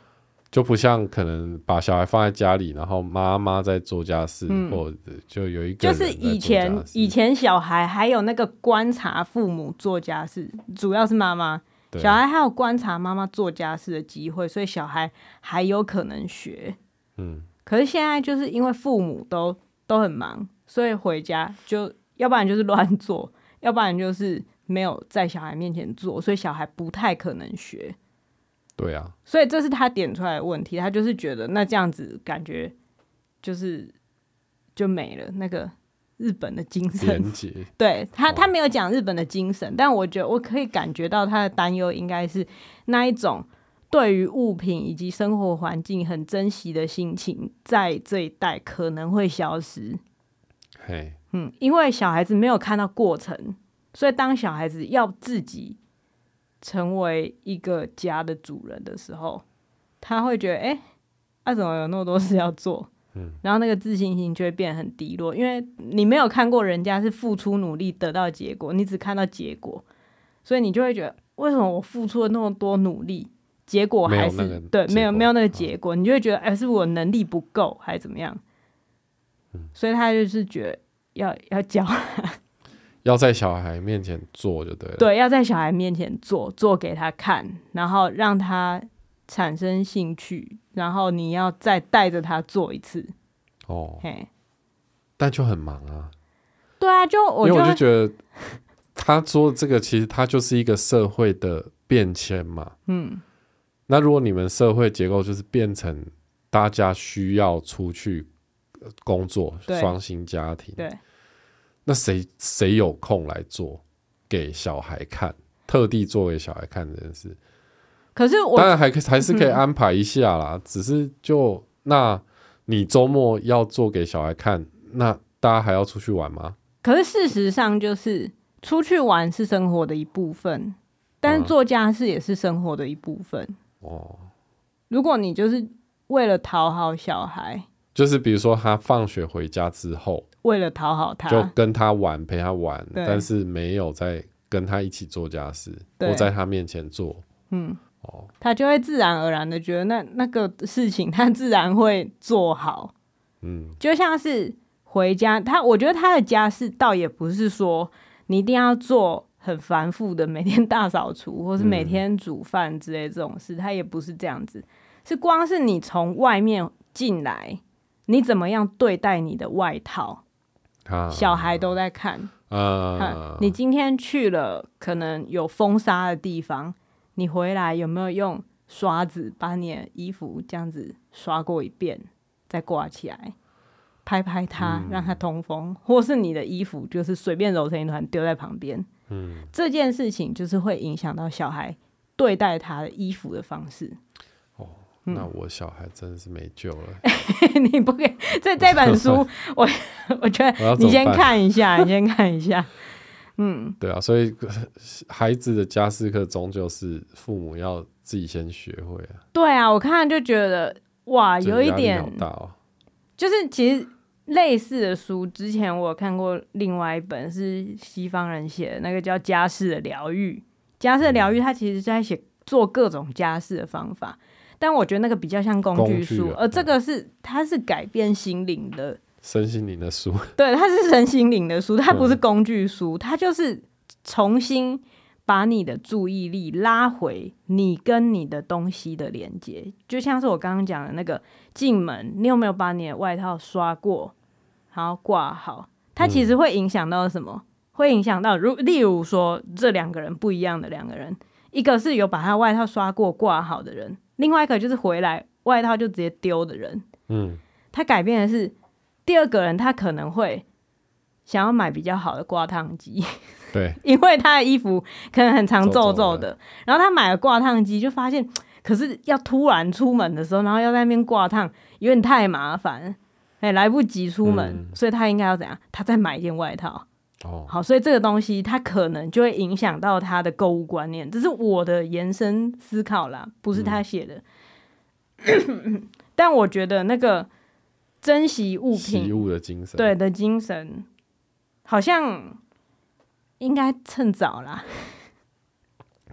就不像可能把小孩放在家里，然后妈妈在做家事，嗯、或者就有一个就是以前以前小孩还有那个观察父母做家事，主要是妈妈，小孩还有观察妈妈做家事的机会，所以小孩还有可能学。嗯。可是现在就是因为父母都都很忙，所以回家就要不然就是乱做，要不然就是没有在小孩面前做，所以小孩不太可能学。对啊，所以这是他点出来的问题，他就是觉得那这样子感觉就是就没了那个日本的精神。<laughs> 对他，他没有讲日本的精神，但我觉得我可以感觉到他的担忧应该是那一种。对于物品以及生活环境很珍惜的心情，在这一代可能会消失。嘿，嗯，因为小孩子没有看到过程，所以当小孩子要自己成为一个家的主人的时候，他会觉得，哎，他、啊、怎么有那么多事要做？嗯，然后那个自信心就会变得很低落，因为你没有看过人家是付出努力得到结果，你只看到结果，所以你就会觉得，为什么我付出了那么多努力？结果还是没对，没有没有那个结果，你就会觉得哎，是我能力不够还是怎么样？嗯，所以他就是觉得要要教，<laughs> 要在小孩面前做就对了。对，要在小孩面前做，做给他看，然后让他产生兴趣，然后你要再带着他做一次。哦，嘿，但就很忙啊。对啊，就我就因为我就觉得他说这个其实他就是一个社会的变迁嘛。嗯。那如果你们社会结构就是变成大家需要出去工作，双薪家庭，对，那谁谁有空来做给小孩看，特地做给小孩看这件事？可是我当然还可还是可以安排一下啦，嗯、只是就那你周末要做给小孩看，那大家还要出去玩吗？可是事实上就是出去玩是生活的一部分，但是做家事也是生活的一部分。嗯哦，如果你就是为了讨好小孩，就是比如说他放学回家之后，为了讨好他，就跟他玩，陪他玩，但是没有在跟他一起做家事，或在他面前做，嗯，哦，他就会自然而然的觉得那那个事情他自然会做好，嗯，就像是回家，他我觉得他的家事倒也不是说你一定要做。很繁复的每天大扫除，或是每天煮饭之类这种事，他、嗯、也不是这样子。是光是你从外面进来，你怎么样对待你的外套，啊、小孩都在看。啊啊、你今天去了可能有风沙的地方，你回来有没有用刷子把你的衣服这样子刷过一遍，再挂起来？拍拍它，嗯、让它通风，或是你的衣服就是随便揉成一团丢在旁边，嗯，这件事情就是会影响到小孩对待他的衣服的方式。哦，那我小孩真的是没救了。<laughs> 你不给这这本书，我我觉得你先看一下，你先看一下。嗯，对啊，所以孩子的家事课终究是父母要自己先学会啊。对啊，我看就觉得哇，有一点大哦。就是其实类似的书，之前我有看过另外一本是西方人写的，那个叫《家事的疗愈》。家事的疗愈，它其实是在写做各种家事的方法，但我觉得那个比较像工具书，而这个是它是改变心灵的。身心灵的书，<laughs> 对，它是身心灵的书，它不是工具书，它就是重新把你的注意力拉回你跟你的东西的连接，就像是我刚刚讲的那个进门，你有没有把你的外套刷过，然后挂好？它其实会影响到什么？嗯、会影响到如例如说这两个人不一样的两个人，一个是有把他外套刷过挂好的人，另外一个就是回来外套就直接丢的人。嗯，他改变的是。第二个人他可能会想要买比较好的挂烫机，对，<laughs> 因为他的衣服可能很常皱皱的，<laughs> 然后他买了挂烫机，就发现可是要突然出门的时候，然后要在那边挂烫，有点太麻烦，哎，来不及出门，嗯、所以他应该要怎样？他再买一件外套。哦，好，所以这个东西他可能就会影响到他的购物观念，这是我的延伸思考啦，不是他写的。嗯、<coughs> 但我觉得那个。珍惜物品，物的精神，对的精神，好像应该趁早啦，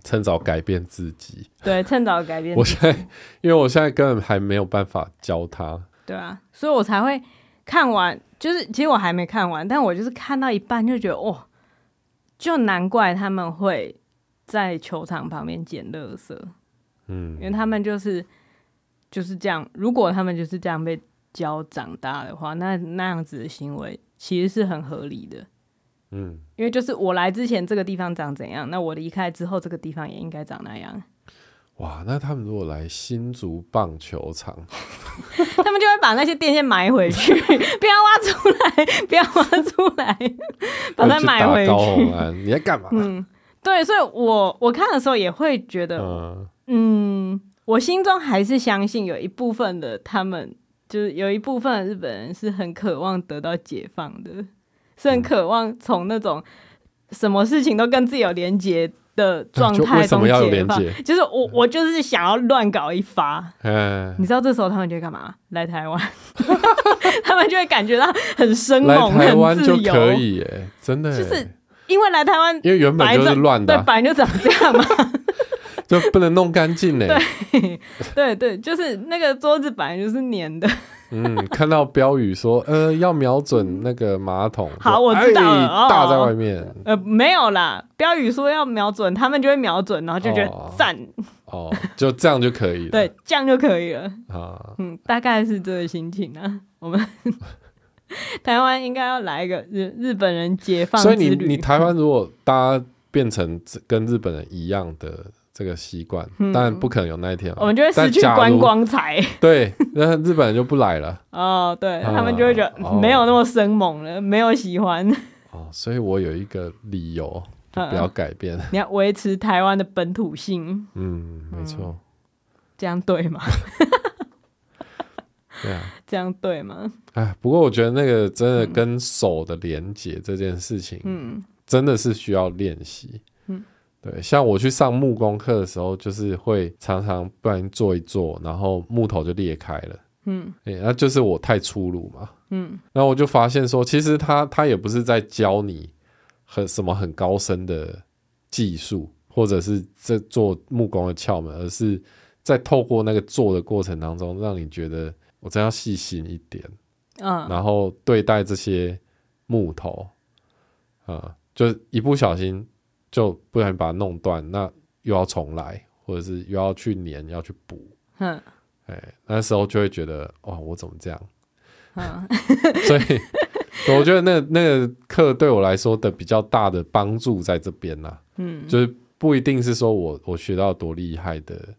趁早改变自己。对，趁早改变。我现在，因为我现在根本还没有办法教他。对啊，所以我才会看完。就是其实我还没看完，但我就是看到一半就觉得，哦，就难怪他们会在球场旁边捡垃圾。嗯，因为他们就是就是这样。如果他们就是这样被。教长大的话，那那样子的行为其实是很合理的。嗯，因为就是我来之前这个地方长怎样，那我离开之后这个地方也应该长那样。哇，那他们如果来新竹棒球场，<laughs> 他们就会把那些电线埋回去，不要挖出来，不要挖出来，把它埋回去。高，你在干嘛？嗯，对，所以我我看的时候也会觉得，嗯，嗯，我心中还是相信有一部分的他们。就是有一部分的日本人是很渴望得到解放的，是很渴望从那种什么事情都跟自己有连接的状态中解放。就是我，我就是想要乱搞一发。嗯，你知道这时候他们就会干嘛？来台湾，<laughs> 他们就会感觉到很生猛、很自由。可以耶，真的。就是因为来台湾，因为原本就是乱的，对，本来就长这样嘛。就不能弄干净嘞？对 <laughs> 对对，就是那个桌子本来就是粘的。嗯，看到标语说，呃，要瞄准那个马桶。好，我知道了。大在外面。呃，没有啦，标语说要瞄准，他们就会瞄准，然后就觉得赞。哦，就这样就可以了。对，这样就可以了。啊，嗯，大概是这个心情啊。我们 <laughs> 台湾应该要来一个日日本人解放。所以你你台湾如果大家变成跟日本人一样的。这个习惯，当然不可能有那一天，我们就会失去观光财。<laughs> 对，那日本人就不来了。<laughs> 哦，对他们就会觉得没有那么生猛了，没有喜欢。哦，所以我有一个理由，就不要改变。你要维持台湾的本土性。嗯，没错。这样对吗？<laughs> 对啊，这样对吗？哎，不过我觉得那个真的跟手的连接这件事情，嗯，真的是需要练习。对，像我去上木工课的时候，就是会常常不然做一做，然后木头就裂开了。嗯，哎，那就是我太粗鲁嘛。嗯，然后我就发现说，其实他他也不是在教你很什么很高深的技术，或者是这做木工的窍门，而是在透过那个做的过程当中，让你觉得我真要细心一点。嗯，然后对待这些木头，啊，就一不小心。就不然把它弄断，那又要重来，或者是又要去粘，要去补。嗯，哎，那时候就会觉得，哇，我怎么这样？嗯，<laughs> 所以我觉得那那个课对我来说的比较大的帮助在这边啦。嗯，就是不一定是说我我学到多厉害的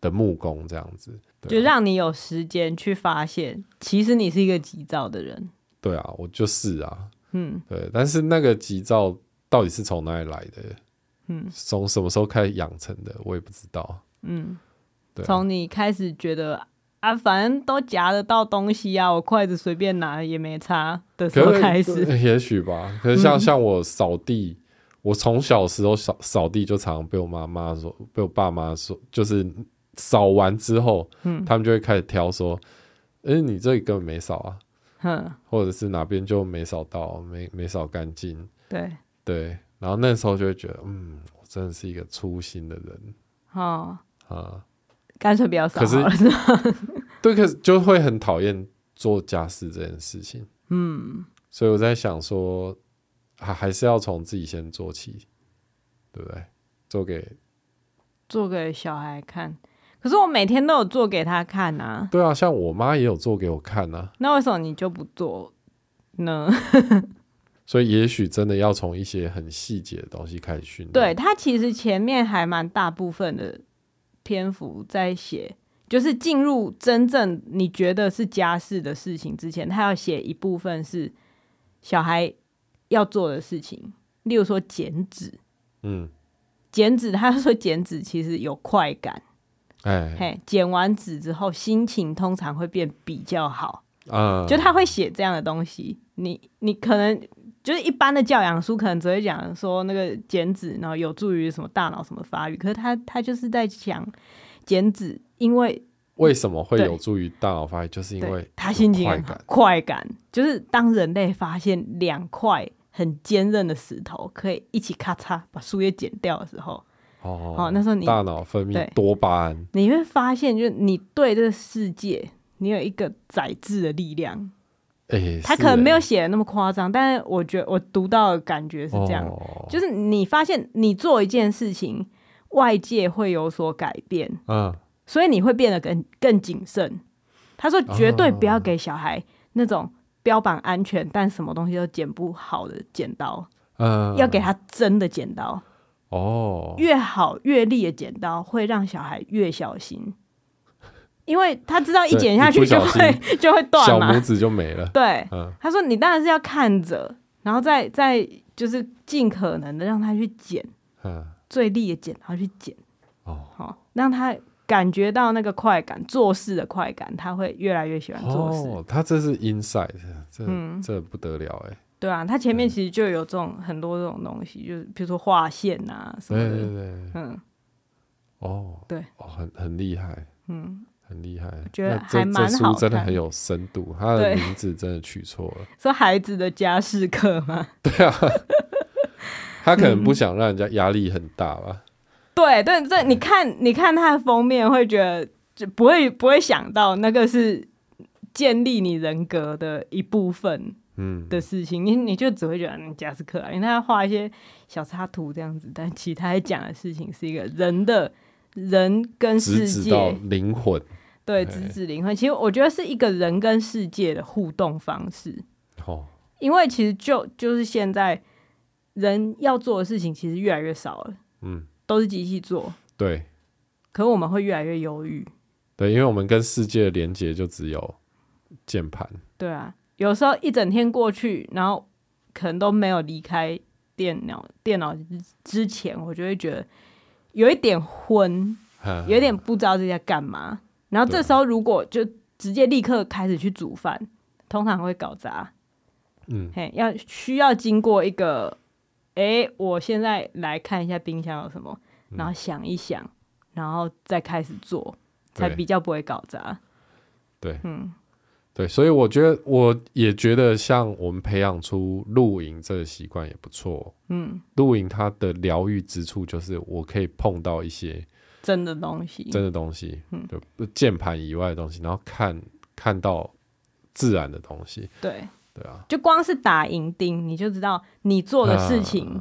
的木工这样子，啊、就让你有时间去发现，其实你是一个急躁的人。对啊，我就是啊，嗯，对，但是那个急躁到底是从哪里来的？嗯，从什么时候开始养成的？我也不知道。嗯，对、啊，从你开始觉得啊，反正都夹得到东西啊，我筷子随便拿也没差的时候开始。也许吧，可是像、嗯、像我扫地。我从小时候扫扫地就常常被我妈妈说，被我爸妈说，就是扫完之后，嗯，他们就会开始挑说，哎、欸，你这里根本没扫啊，哼，或者是哪边就没扫到，没没扫干净，对对，然后那时候就会觉得，嗯，我真的是一个粗心的人，哦啊，干脆不要扫，可是，<laughs> 对，可是就会很讨厌做家事这件事情，嗯，所以我在想说。还还是要从自己先做起，对不对？做给做给小孩看，可是我每天都有做给他看啊。对啊，像我妈也有做给我看啊。那为什么你就不做呢？所以也许真的要从一些很细节的东西开始训练。对，他其实前面还蛮大部分的篇幅在写，就是进入真正你觉得是家事的事情之前，他要写一部分是小孩。要做的事情，例如说剪纸，嗯，剪纸，他说剪纸其实有快感，哎，嘿，剪完纸之后心情通常会变比较好，啊，就他会写这样的东西。你你可能就是一般的教养书，可能只会讲说那个剪纸，然后有助于什么大脑什么发育，可是他他就是在讲剪纸，因为为什么会有助于大脑发育，就是因为他心情快感，快感，就是当人类发现两块。很坚韧的石头可以一起咔嚓把树叶剪掉的时候，哦，哦，那时候你大脑分泌多巴胺，你会发现，就是你对这个世界，你有一个宰制的力量。他可能没有写的那么夸张，但是我觉得我读到的感觉是这样，哦，就是你发现你做一件事情，外界会有所改变，嗯，所以你会变得更更谨慎。他说绝对不要给小孩那种。标榜安全，但什么东西都剪不好的剪刀，嗯，要给他真的剪刀哦，越好越利的剪刀会让小孩越小心，因为他知道一剪下去就会 <laughs> 就会断嘛，小拇指就没了。对，嗯，他说你当然是要看着，然后再再就是尽可能的让他去剪，嗯，最利的剪刀去剪，哦，好让他。感觉到那个快感，做事的快感，他会越来越喜欢做事。哦，他这是 inside，这、嗯、这不得了哎。对啊，他前面其实就有这种、嗯、很多这种东西，就是比如说画线啊什么的。对对对，嗯。哦。对。哦，很很厉害。嗯。很厉害。我觉得这还蛮好书真的很有深度，他的名字真的取错了。<laughs> 说孩子的家事课吗？<laughs> 对啊。<laughs> 他可能不想让人家压力很大吧。对对对，你看，你看他的封面，会觉得就不会不会想到那个是建立你人格的一部分，嗯的事情，嗯、你你就只会觉得人家是可爱，因为他要画一些小插图这样子，但其他讲的事情是一个人的人跟世界灵魂，对，直指灵魂。其实我觉得是一个人跟世界的互动方式。哦，因为其实就就是现在人要做的事情其实越来越少了，嗯。都是机器做，对，可是我们会越来越忧郁，对，因为我们跟世界的连接就只有键盘，对啊，有时候一整天过去，然后可能都没有离开电脑，电脑之前，我就会觉得有一点昏，有一点不知道自己在干嘛，然后这时候如果就直接立刻开始去煮饭，通常会搞砸，嗯，嘿，要需要经过一个。哎，我现在来看一下冰箱有什么，然后想一想，嗯、然后再开始做，才比较不会搞砸。对，嗯，对，所以我觉得，我也觉得，像我们培养出露营这个习惯也不错。嗯，露营它的疗愈之处就是，我可以碰到一些真的东西，真的东西，嗯，就键盘以外的东西，然后看看到自然的东西，对。对啊，就光是打银钉，你就知道你做的事情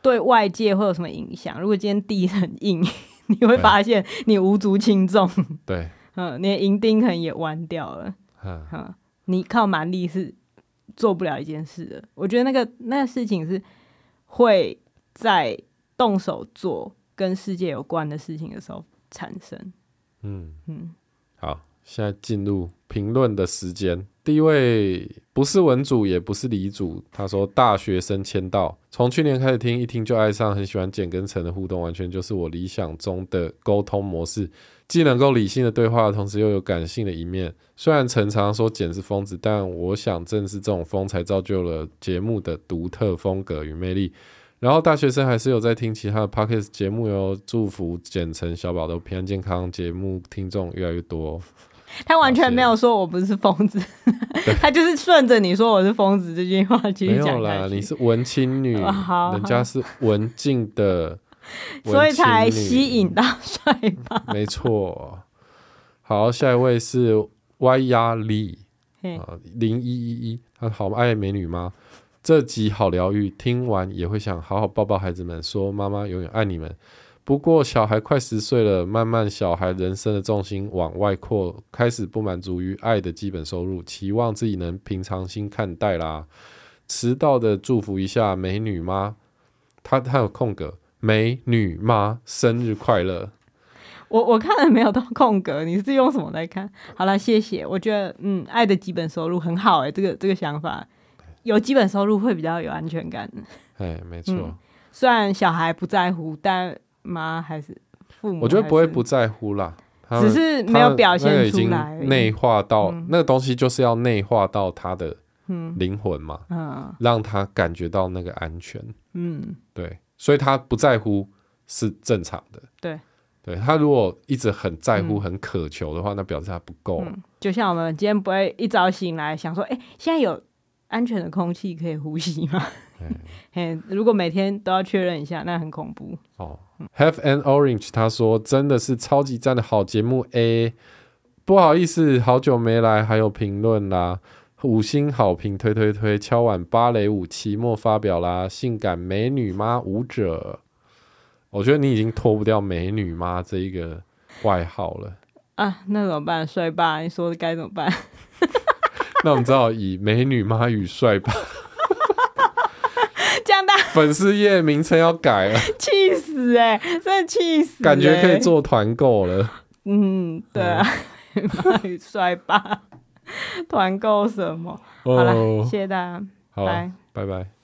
对外界会有什么影响。啊、如果今天地很硬，<laughs> 你会发现你无足轻重。对，<laughs> 嗯，你的银钉可能也弯掉了。嗯、啊，你靠蛮力是做不了一件事的。我觉得那个那个事情是会在动手做跟世界有关的事情的时候产生。嗯嗯嗯，好，现在进入评论的时间。第一位不是文主，也不是理主，他说大学生签到，从去年开始听，一听就爱上，很喜欢简跟陈的互动，完全就是我理想中的沟通模式，既能够理性的对话，同时又有感性的一面。虽然陈常说简是疯子，但我想正是这种疯才造就了节目的独特风格与魅力。然后大学生还是有在听其他的 Podcast 节目哟，祝福简陈小宝的平安健康，节目听众越来越多。他完全没有说我不是疯子，<laughs> 他就是顺着你说我是疯子这句话继续讲。没有啦，你是文青女，哦、好好人家是文静的，<laughs> 所以才吸引到帅吧？没错。好，下一位是 Y 压力啊，零一一一，他好爱美女吗？这集好疗愈，听完也会想好好抱抱孩子们，说妈妈永远爱你们。不过小孩快十岁了，慢慢小孩人生的重心往外扩，开始不满足于爱的基本收入，期望自己能平常心看待啦。迟到的祝福一下美女妈，她她有空格，美女妈生日快乐。我我看了没有到空格，你是用什么来看？好了，谢谢。我觉得嗯，爱的基本收入很好哎、这个这个想法，有基本收入会比较有安全感。哎，没错、嗯。虽然小孩不在乎，但妈还是父母，我觉得不会不在乎啦，只是没有表现出来，内化到、嗯、那个东西就是要内化到他的灵魂嘛，嗯，让他感觉到那个安全，嗯，对，所以他不在乎是正常的，对，对他如果一直很在乎、很渴求的话，嗯、那表示他不够、嗯。就像我们今天不会一早醒来想说，哎、欸，现在有安全的空气可以呼吸吗？<laughs> 嘿，如果每天都要确认一下，那很恐怖哦。Have an orange，他说真的是超级赞的好节目。A，不好意思，好久没来，还有评论啦，五星好评推推推，敲碗芭蕾舞期末发表啦，性感美女吗舞者，我觉得你已经脱不掉美女吗这一个外号了啊。那怎么办？帅爸，你说该怎么办？<laughs> 那我们只好以美女妈与帅爸。这样大粉丝页名称要改了，气死哎、欸！真的气死、欸！感觉可以做团购了。嗯，对啊，帅吧？团购什么？好了，谢谢大家，好，拜拜。